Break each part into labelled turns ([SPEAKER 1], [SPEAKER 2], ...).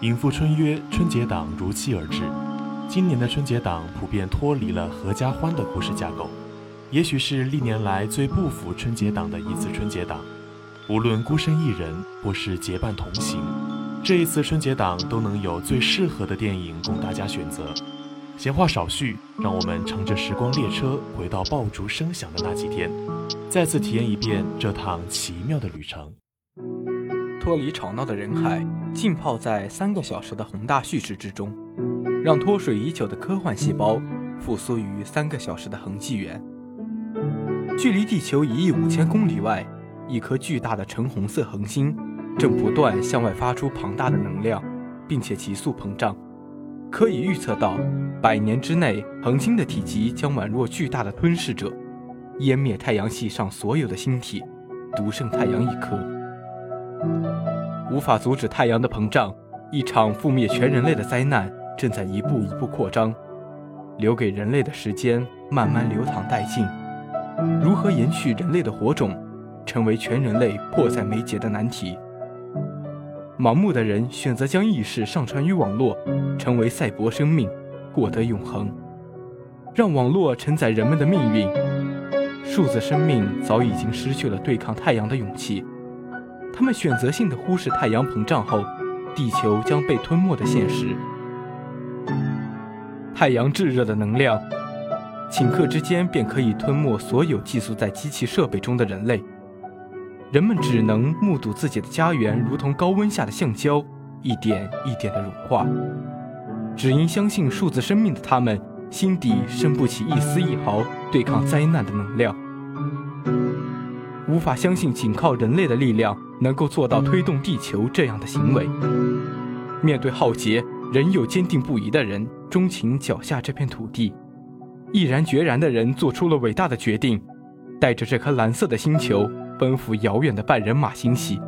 [SPEAKER 1] 迎赴春约，春节档如期而至。今年的春节档普遍脱离了合家欢的故事架构，也许是历年来最不符春节档的一次春节档。无论孤身一人或是结伴同行，这一次春节档都能有最适合的电影供大家选择。闲话少叙，让我们乘着时光列车回到爆竹声响的那几天，再次体验一遍这趟奇妙的旅程。
[SPEAKER 2] 脱离吵闹的人海，浸泡在三个小时的宏大叙事之中，让脱水已久的科幻细胞复苏于三个小时的恒纪元。距离地球一亿五千公里外，一颗巨大的橙红色恒星正不断向外发出庞大的能量，并且急速膨胀。可以预测到，百年之内，恒星的体积将宛若巨大的吞噬者，湮灭太阳系上所有的星体，独剩太阳一颗。无法阻止太阳的膨胀，一场覆灭全人类的灾难正在一步一步扩张。留给人类的时间慢慢流淌殆尽，如何延续人类的火种，成为全人类迫在眉睫的难题。盲目的人选择将意识上传于网络，成为赛博生命，获得永恒，让网络承载人们的命运。数字生命早已经失去了对抗太阳的勇气。他们选择性的忽视太阳膨胀后，地球将被吞没的现实。太阳炙热的能量，顷刻之间便可以吞没所有寄宿在机器设备中的人类。人们只能目睹自己的家园如同高温下的橡胶，一点一点的融化。只因相信数字生命的他们，心底生不起一丝一毫对抗灾难的能量。无法相信仅靠人类的力量能够做到推动地球这样的行为。面对浩劫，仍有坚定不移的人钟情脚下这片土地，毅然决然的人做出了伟大的决定，带着这颗蓝色的星球奔赴遥远的半人马星系，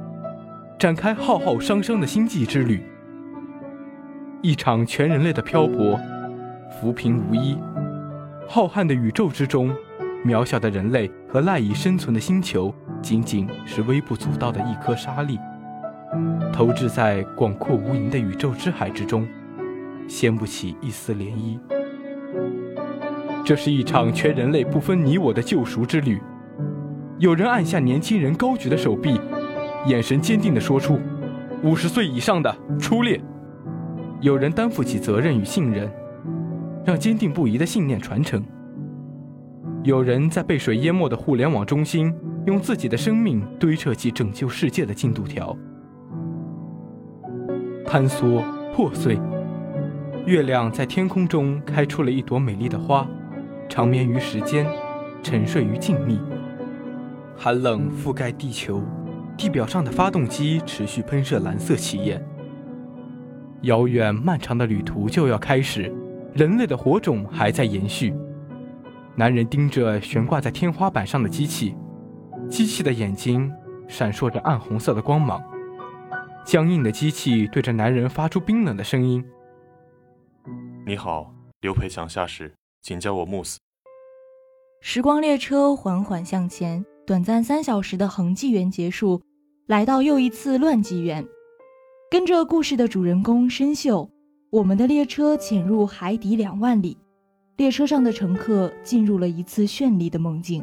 [SPEAKER 2] 展开浩浩汤汤的星际之旅。一场全人类的漂泊，浮萍无依，浩瀚的宇宙之中。渺小的人类和赖以生存的星球，仅仅是微不足道的一颗沙粒，投掷在广阔无垠的宇宙之海之中，掀不起一丝涟漪。这是一场全人类不分你我的救赎之旅。有人按下年轻人高举的手臂，眼神坚定地说出：“五十岁以上的出列。”有人担负起责任与信任，让坚定不移的信念传承。有人在被水淹没的互联网中心，用自己的生命堆砌起拯救世界的进度条。坍缩破碎，月亮在天空中开出了一朵美丽的花，长眠于时间，沉睡于静谧。寒冷覆盖地球，地表上的发动机持续喷射蓝色气焰。遥远漫长的旅途就要开始，人类的火种还在延续。男人盯着悬挂在天花板上的机器，机器的眼睛闪烁着暗红色的光芒。僵硬的机器对着男人发出冰冷的声音：“
[SPEAKER 1] 你好，刘培强下士，请叫我穆斯。”
[SPEAKER 3] 时光列车缓缓向前，短暂三小时的恒纪元结束，来到又一次乱纪元。跟着故事的主人公申秀，我们的列车潜入海底两万里。列车上的乘客进入了一次绚丽的梦境。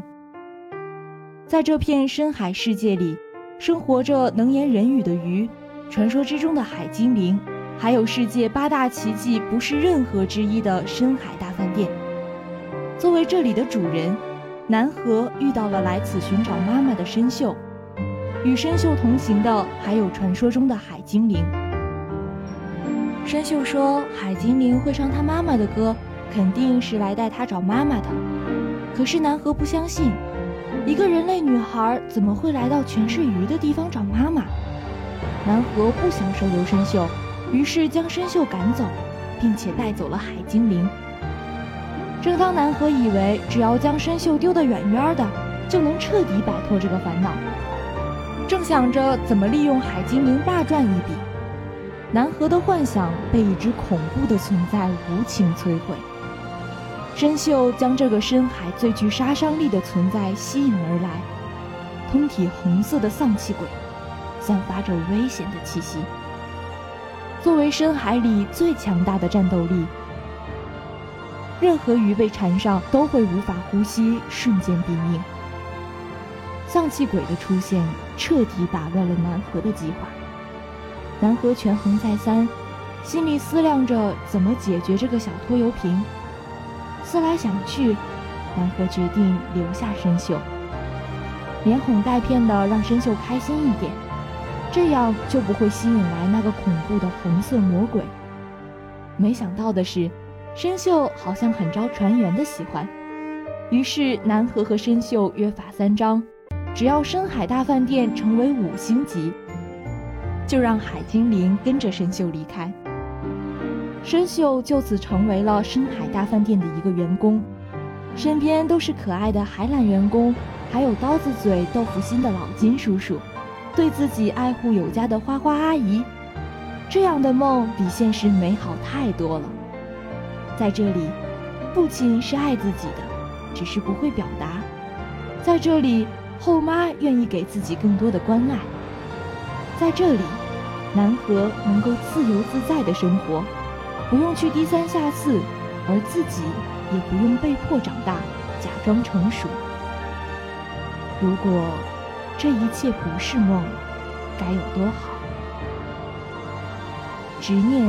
[SPEAKER 3] 在这片深海世界里，生活着能言人语的鱼，传说之中的海精灵，还有世界八大奇迹不是任何之一的深海大饭店。作为这里的主人，南河遇到了来此寻找妈妈的申秀，与申秀同行的还有传说中的海精灵。申秀说：“海精灵会唱他妈妈的歌。”肯定是来带他找妈妈的，可是南河不相信，一个人类女孩怎么会来到全是鱼的地方找妈妈？南河不想收留申秀，于是将申秀赶走，并且带走了海精灵。正当南河以为只要将申秀丢得远远的，就能彻底摆脱这个烦恼，正想着怎么利用海精灵大赚一笔，南河的幻想被一只恐怖的存在无情摧毁。申秀将这个深海最具杀伤力的存在吸引而来，通体红色的丧气鬼，散发着危险的气息。作为深海里最强大的战斗力，任何鱼被缠上都会无法呼吸，瞬间毙命。丧气鬼的出现彻底打乱了南河的计划。南河权衡再三，心里思量着怎么解决这个小拖油瓶。思来想去，南河决定留下申秀，连哄带骗的让申秀开心一点。这样就不会吸引来那个恐怖的红色魔鬼。没想到的是，申秀好像很招船员的喜欢。于是南河和申秀约法三章：只要深海大饭店成为五星级，就让海精灵跟着申秀离开。生锈就此成为了深海大饭店的一个员工，身边都是可爱的海缆员工，还有刀子嘴豆腐心的老金叔叔。对自己爱护有加的花花阿姨，这样的梦比现实美好太多了。在这里，父亲是爱自己的，只是不会表达；在这里，后妈愿意给自己更多的关爱；在这里，南河能够自由自在的生活，不用去低三下四，而自己也不用被迫长大，假装成熟。如果。这一切不是梦，该有多好！执念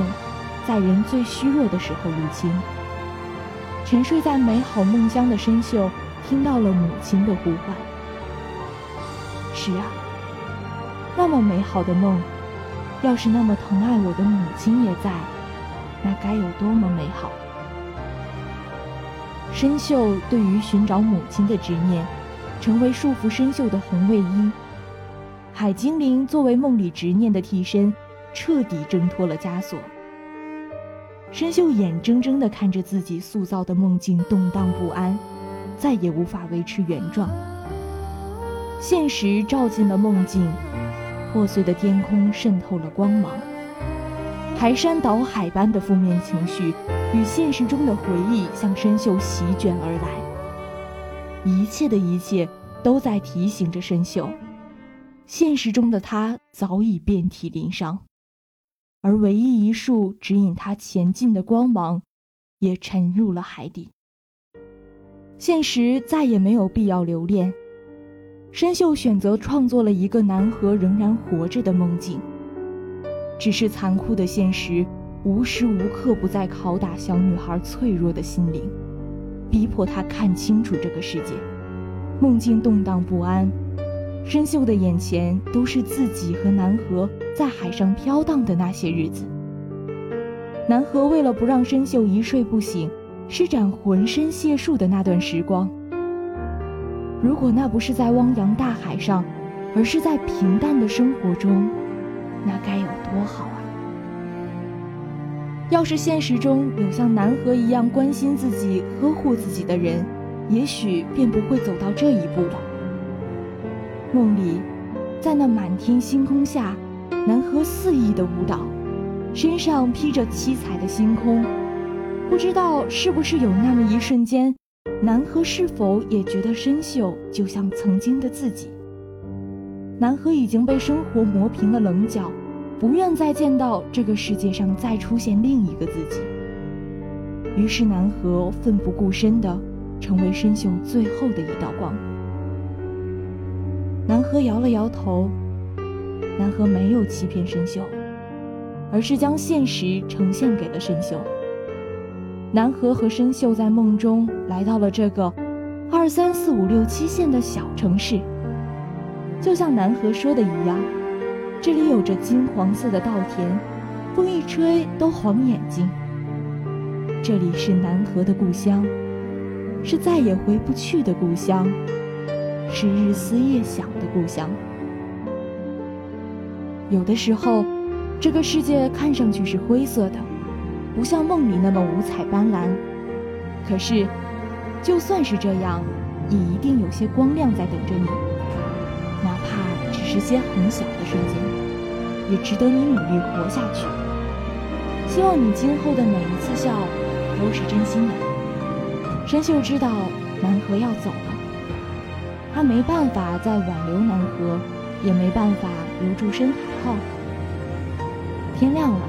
[SPEAKER 3] 在人最虚弱的时候入侵。沉睡在美好梦乡的深秀听到了母亲的呼唤。是啊，那么美好的梦，要是那么疼爱我的母亲也在，那该有多么美好！深秀对于寻找母亲的执念。成为束缚生锈的红卫衣，海精灵作为梦里执念的替身，彻底挣脱了枷锁。生锈眼睁睁地看着自己塑造的梦境动荡不安，再也无法维持原状。现实照进了梦境，破碎的天空渗透了光芒，排山倒海般的负面情绪与现实中的回忆向生锈席卷而来。一切的一切都在提醒着申秀，现实中的他早已遍体鳞伤，而唯一一束指引他前进的光芒，也沉入了海底。现实再也没有必要留恋，申秀选择创作了一个南河仍然活着的梦境。只是残酷的现实，无时无刻不在拷打小女孩脆弱的心灵。逼迫她看清楚这个世界，梦境动荡不安，深秀的眼前都是自己和南河在海上飘荡的那些日子。南河为了不让深秀一睡不醒，施展浑身解数的那段时光，如果那不是在汪洋大海上，而是在平淡的生活中，那该有多好啊！要是现实中有像南河一样关心自己、呵护自己的人，也许便不会走到这一步了。梦里，在那满天星空下，南河肆意的舞蹈，身上披着七彩的星空。不知道是不是有那么一瞬间，南河是否也觉得生锈就像曾经的自己？南河已经被生活磨平了棱角。不愿再见到这个世界上再出现另一个自己。于是南河奋不顾身的成为深秀最后的一道光。南河摇了摇头，南河没有欺骗深秀，而是将现实呈现给了深秀。南河和深秀在梦中来到了这个二三四五六七线的小城市，就像南河说的一样。这里有着金黄色的稻田，风一吹都晃眼睛。这里是南河的故乡，是再也回不去的故乡，是日思夜想的故乡。有的时候，这个世界看上去是灰色的，不像梦里那么五彩斑斓。可是，就算是这样，也一定有些光亮在等着你，时间很小的瞬间。也值得你努力活下去。希望你今后的每一次笑都是真心的。深秀知道南河要走了，他没办法再挽留南河，也没办法留住深海号。天亮了，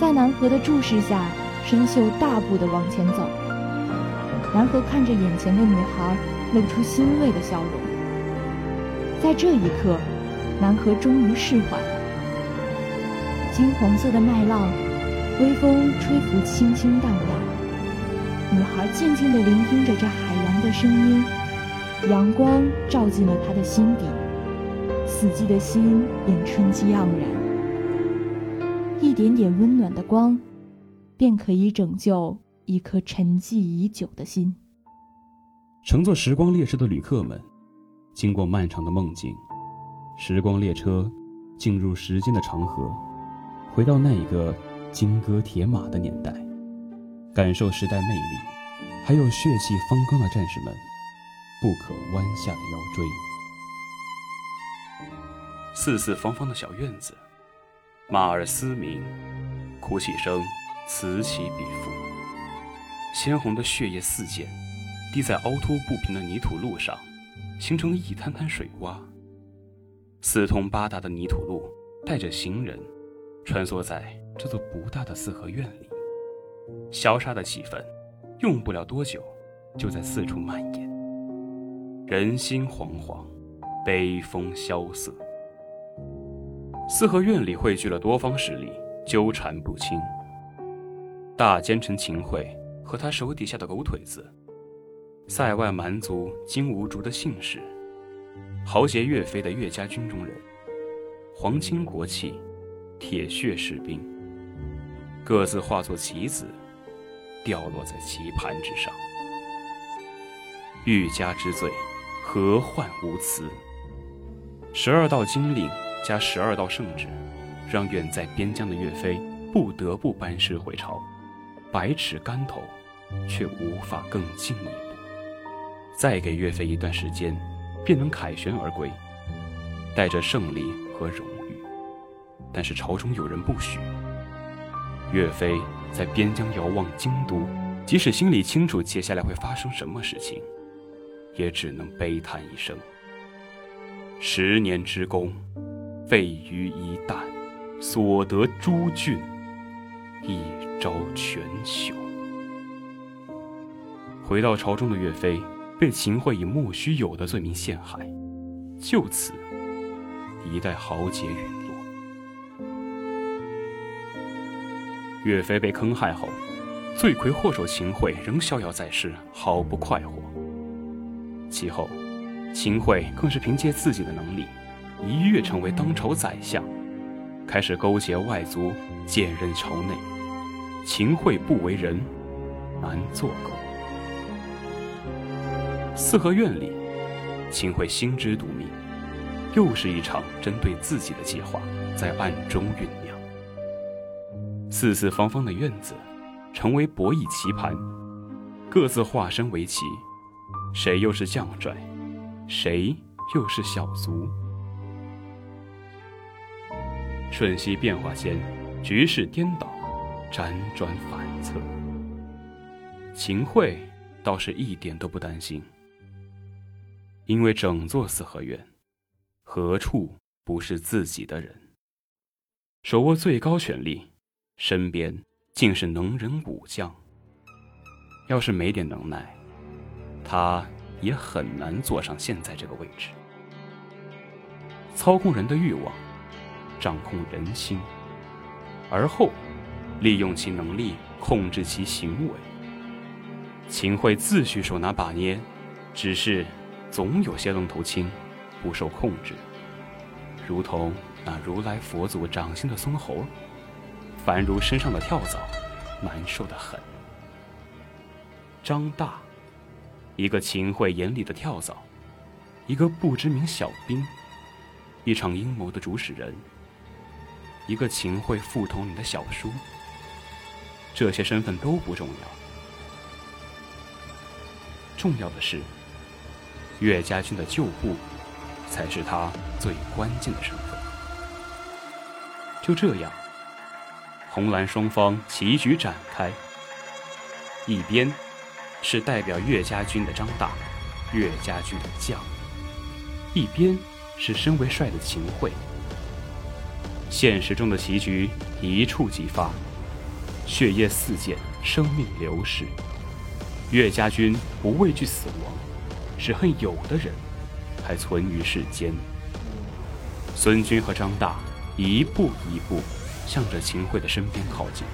[SPEAKER 3] 在南河的注视下，申秀大步地往前走。南河看着眼前的女孩，露出欣慰的笑容。在这一刻，南河终于释怀了。金黄色的麦浪，微风吹拂，轻轻荡漾。女孩静静地聆听着这海洋的声音，阳光照进了她的心底，死寂的心便春气盎然。一点点温暖的光，便可以拯救一颗沉寂已久的心。
[SPEAKER 4] 乘坐时光列车的旅客们，经过漫长的梦境，时光列车进入时间的长河，回到那一个金戈铁马的年代，感受时代魅力，还有血气方刚的战士们不可弯下的腰椎。四四方方的小院子。马儿嘶鸣，哭泣声此起彼伏。鲜红的血液四溅，滴在凹凸不平的泥土路上，形成一滩滩水洼。四通八达的泥土路带着行人，穿梭在这座不大的四合院里。萧杀的气氛，用不了多久，就在四处蔓延。人心惶惶，悲风萧瑟。四合院里汇聚了多方势力，纠缠不清。大奸臣秦桧和他手底下的狗腿子，塞外蛮族金兀术的姓氏，豪杰岳飞的岳家军中人，皇亲国戚，铁血士兵，各自化作棋子，掉落在棋盘之上。欲加之罪，何患无辞？十二道金令。加十二道圣旨，让远在边疆的岳飞不得不班师回朝，百尺竿头，却无法更进一步。再给岳飞一段时间，便能凯旋而归，带着胜利和荣誉。但是朝中有人不许。岳飞在边疆遥望京都，即使心里清楚接下来会发生什么事情，也只能悲叹一声：十年之功。废于一旦，所得诸郡，一朝全朽。回到朝中的岳飞，被秦桧以莫须有的罪名陷害，就此一代豪杰陨落。岳飞被坑害后，罪魁祸首秦桧仍逍遥在世，毫不快活。其后，秦桧更是凭借自己的能力。一跃成为当朝宰相，开始勾结外族，兼任朝内。秦桧不为人，难做狗。四合院里，秦桧心知肚明，又是一场针对自己的计划在暗中酝酿。四四方方的院子，成为博弈棋盘，各自化身为棋，谁又是将帅，谁又是小卒？瞬息变化间，局势颠倒，辗转反侧。秦桧倒是一点都不担心，因为整座四合院，何处不是自己的人？手握最高权力，身边竟是能人武将。要是没点能耐，他也很难坐上现在这个位置。操控人的欲望。掌控人心，而后利用其能力控制其行为。秦桧自诩手拿把捏，只是总有些愣头青不受控制，如同那如来佛祖掌心的松猴，凡如身上的跳蚤，难受的很。张大，一个秦桧眼里的跳蚤，一个不知名小兵，一场阴谋的主使人。一个秦桧副统领的小叔，这些身份都不重要，重要的是岳家军的旧部，才是他最关键的身份。就这样，红蓝双方棋局展开，一边是代表岳家军的张大，岳家军的将；一边是身为帅的秦桧。现实中的棋局一触即发，血液四溅，生命流逝。岳家军不畏惧死亡，只恨有的人还存于世间。孙军和张大一步一步向着秦桧的身边靠近，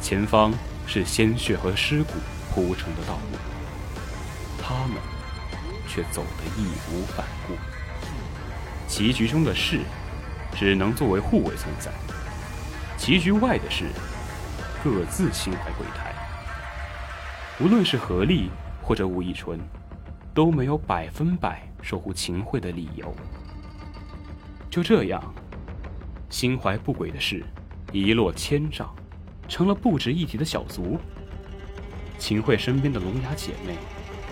[SPEAKER 4] 前方是鲜血和尸骨铺成的道路，他们却走得义无反顾。棋局中的士只能作为护卫存在，棋局外的士各自心怀鬼胎。无论是何力或者武义纯，都没有百分百守护秦桧的理由。就这样，心怀不轨的事一落千丈，成了不值一提的小卒。秦桧身边的聋哑姐妹，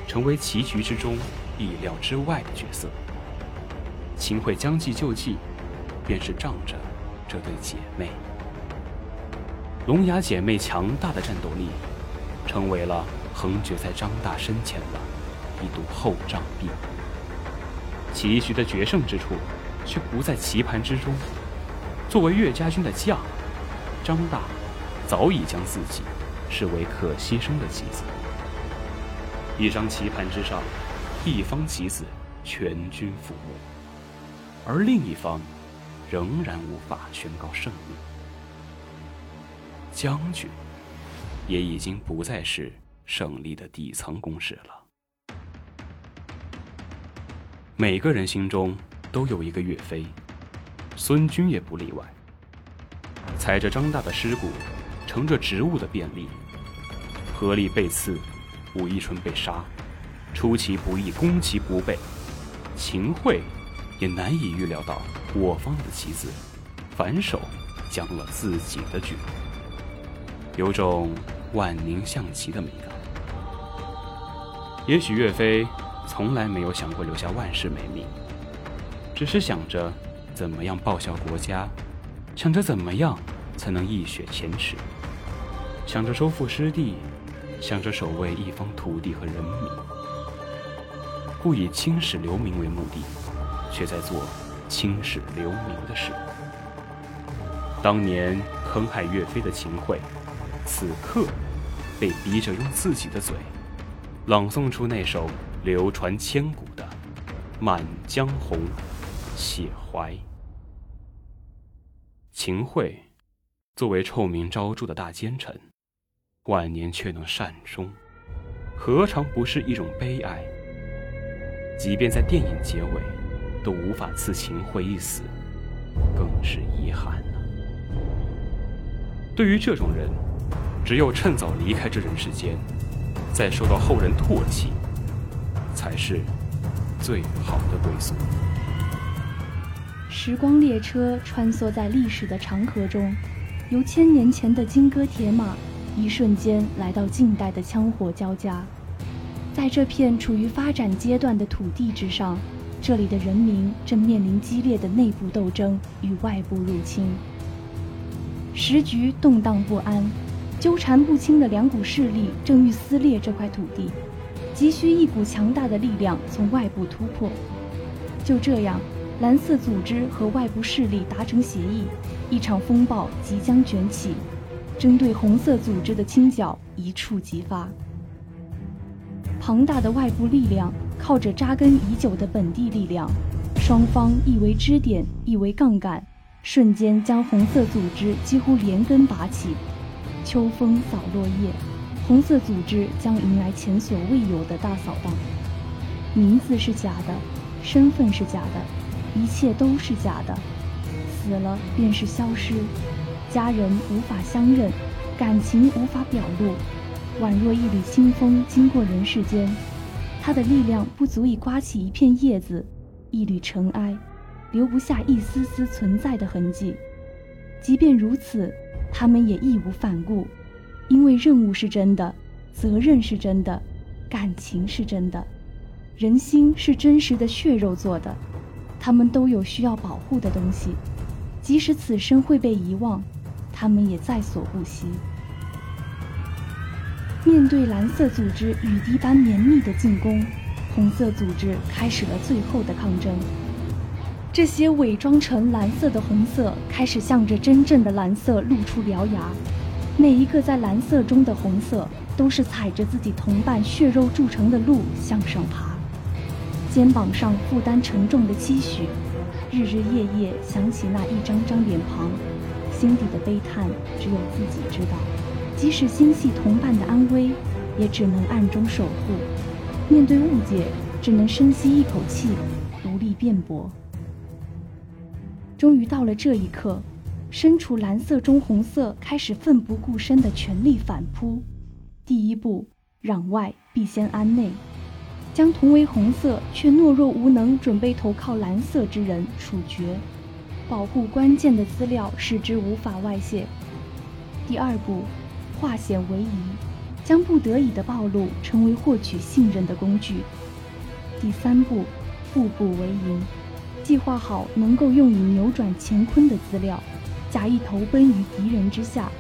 [SPEAKER 4] 成为棋局之中意料之外的角色。秦桧将计就计，便是仗着这对姐妹。聋哑姐妹强大的战斗力，成为了横绝在张大身前的一堵厚障壁。棋局的决胜之处。却不在棋盘之中。作为岳家军的将，张大早已将自己视为可牺牲的棋子。一张棋盘之上，一方棋子全军覆没，而另一方仍然无法宣告胜利。将军也已经不再是胜利的底层公使了。每个人心中。都有一个岳飞，孙军也不例外。踩着张大的尸骨，乘着职务的便利，何力被刺，武义纯被杀，出其不意，攻其不备。秦桧也难以预料到我方的棋子反手将了自己的局，有种万宁象棋的美感。也许岳飞从来没有想过留下万世美名。只是想着怎么样报效国家，想着怎么样才能一雪前耻，想着收复失地，想着守卫一方土地和人民，故以青史留名为目的，却在做青史留名的事。当年坑害岳飞的秦桧，此刻被逼着用自己的嘴，朗诵出那首流传千古的《满江红》。写怀，秦桧作为臭名昭著的大奸臣，晚年却能善终，何尝不是一种悲哀？即便在电影结尾都无法赐秦桧一死，更是遗憾呢。对于这种人，只有趁早离开这人世间，再受到后人唾弃，才是最好的归宿。
[SPEAKER 5] 时光列车穿梭在历史的长河中，由千年前的金戈铁马，一瞬间来到近代的枪火交加。在这片处于发展阶段的土地之上，这里的人民正面临激烈的内部斗争与外部入侵。时局动荡不安，纠缠不清的两股势力正欲撕裂这块土地，急需一股强大的力量从外部突破。就这样。蓝色组织和外部势力达成协议，一场风暴即将卷起，针对红色组织的清剿一触即发。庞大的外部力量靠着扎根已久的本地力量，双方一为支点，一为杠杆，瞬间将红色组织几乎连根拔起。秋风扫落叶，红色组织将迎来前所未有的大扫荡。名字是假的，身份是假的。一切都是假的，死了便是消失，家人无法相认，感情无法表露，宛若一缕清风经过人世间，它的力量不足以刮起一片叶子，一缕尘埃，留不下一丝丝存在的痕迹。即便如此，他们也义无反顾，因为任务是真的，责任是真的，感情是真的，人心是真实的血肉做的。他们都有需要保护的东西，即使此生会被遗忘，他们也在所不惜。面对蓝色组织雨滴般绵密的进攻，红色组织开始了最后的抗争。这些伪装成蓝色的红色开始向着真正的蓝色露出獠牙，每一个在蓝色中的红色，都是踩着自己同伴血肉铸成的路向上爬，肩膀上负担沉重的期许，日日夜夜想起那一张张脸庞，心底的悲叹只有自己知道。即使心系同伴的安危，也只能暗中守护；面对误解，只能深吸一口气，无力辩驳。终于到了这一刻。身处蓝色中，红色开始奋不顾身的全力反扑。第一步，攘外必先安内，将同为红色却懦弱无能、准备投靠蓝色之人处决，保护关键的资料，使之无法外泄。第二步，化险为夷，将不得已的暴露成为获取信任的工具。第三步，步步为营，计划好能够用以扭转乾坤的资料。假意投奔于敌人之下，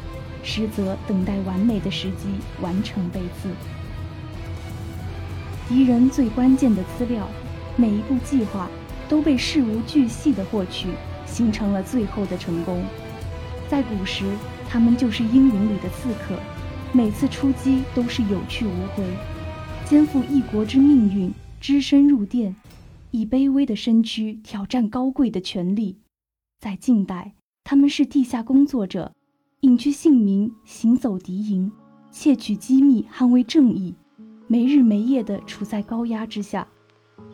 [SPEAKER 5] 实则等待完美的时机完成背刺。敌人最关键的资料，每一步计划都被事无巨细的获取，形成了最后的成功。在古时，他们就是阴云里的刺客，每次出击都是有去无回，肩负一国之命运，只身入殿，以卑微的身躯挑战高贵的权力。在近代。他们是地下工作者，隐居姓名，行走敌营，窃取机密，捍卫正义，没日没夜地处在高压之下，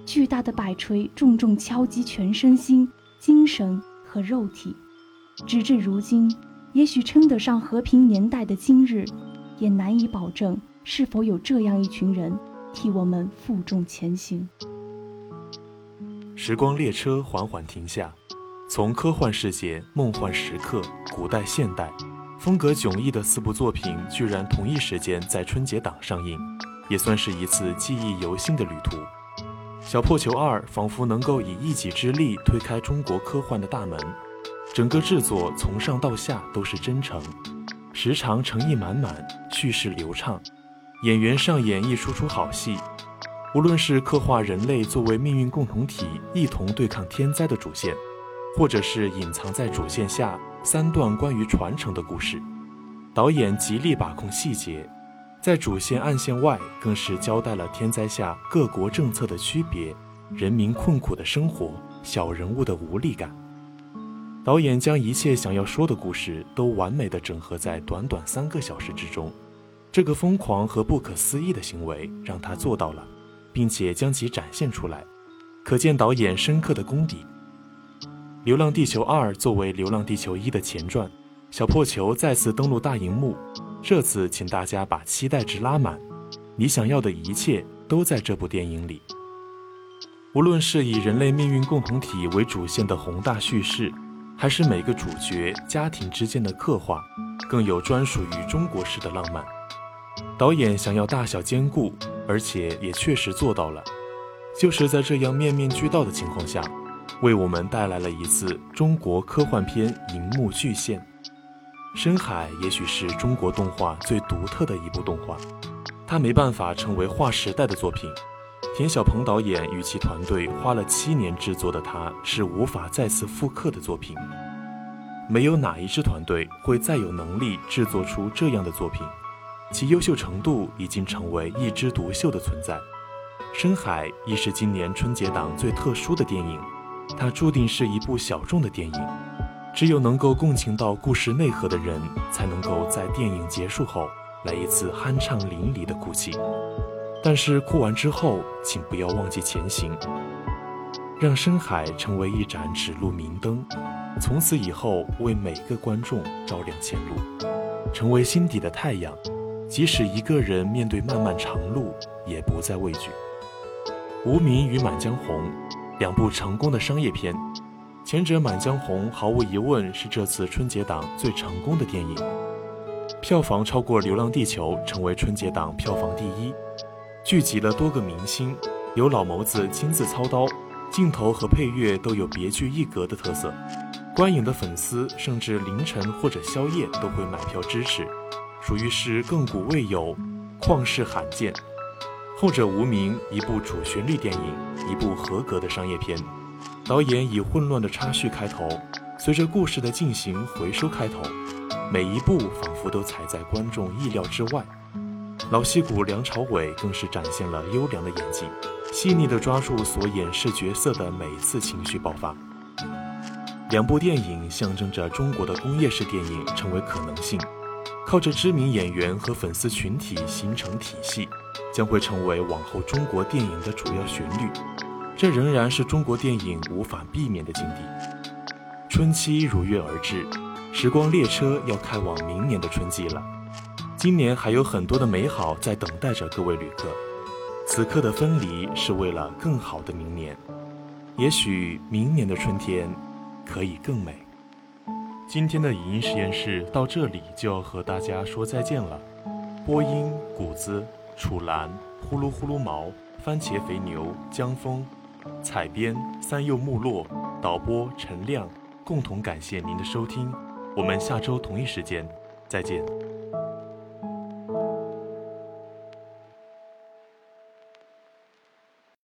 [SPEAKER 5] 巨大的摆锤重重敲击全身心、精神和肉体。直至如今，也许称得上和平年代的今日，也难以保证是否有这样一群人替我们负重前行。
[SPEAKER 1] 时光列车缓缓停下。从科幻世界、梦幻时刻、古代现代，风格迥异的四部作品居然同一时间在春节档上映，也算是一次记忆犹新的旅途。《小破球二》仿佛能够以一己之力推开中国科幻的大门，整个制作从上到下都是真诚，时常诚意满满，叙事流畅，演员上演一出出好戏。无论是刻画人类作为命运共同体，一同对抗天灾的主线。或者是隐藏在主线下三段关于传承的故事，导演极力把控细节，在主线暗线外更是交代了天灾下各国政策的区别，人民困苦的生活，小人物的无力感。导演将一切想要说的故事都完美的整合在短短三个小时之中，这个疯狂和不可思议的行为让他做到了，并且将其展现出来，可见导演深刻的功底。《流浪地球二》作为《流浪地球一》的前传，小破球再次登陆大荧幕。这次，请大家把期待值拉满，你想要的一切都在这部电影里。无论是以人类命运共同体为主线的宏大叙事，还是每个主角家庭之间的刻画，更有专属于中国式的浪漫。导演想要大小兼顾，而且也确实做到了。就是在这样面面俱到的情况下。为我们带来了一次中国科幻片银幕巨献，《深海》也许是中国动画最独特的一部动画，它没办法成为划时代的作品。田晓鹏导演与其团队花了七年制作的，它是无法再次复刻的作品。没有哪一支团队会再有能力制作出这样的作品，其优秀程度已经成为一枝独秀的存在。《深海》亦是今年春节档最特殊的电影。它注定是一部小众的电影，只有能够共情到故事内核的人，才能够在电影结束后来一次酣畅淋漓的哭泣。但是哭完之后，请不要忘记前行，让深海成为一盏指路明灯，从此以后为每个观众照亮前路，成为心底的太阳。即使一个人面对漫漫长路，也不再畏惧。无名与满江红。两部成功的商业片，前者《满江红》毫无疑问是这次春节档最成功的电影，票房超过《流浪地球》，成为春节档票房第一。聚集了多个明星，由老谋子亲自操刀，镜头和配乐都有别具一格的特色。观影的粉丝甚至凌晨或者宵夜都会买票支持，属于是亘古未有、旷世罕见。后者无名，一部主旋律电影，一部合格的商业片。导演以混乱的插叙开头，随着故事的进行，回收开头，每一步仿佛都踩在观众意料之外。老戏骨梁朝伟更是展现了优良的演技，细腻地抓住所演饰角色的每次情绪爆发。两部电影象征着中国的工业式电影成为可能性，靠着知名演员和粉丝群体形成体系，将会成为往后中国电影的主要旋律。这仍然是中国电影无法避免的境地。春期如约而至，时光列车要开往明年的春季了。今年还有很多的美好在等待着各位旅客，此刻的分离是为了更好的明年。也许明年的春天可以更美。今天的影音实验室到这里就要和大家说再见了。播音：谷子、楚岚、呼噜呼噜毛、番茄肥牛、江峰，采编：三柚木落，导播：陈亮。共同感谢您的收听，我们下周同一时间再见。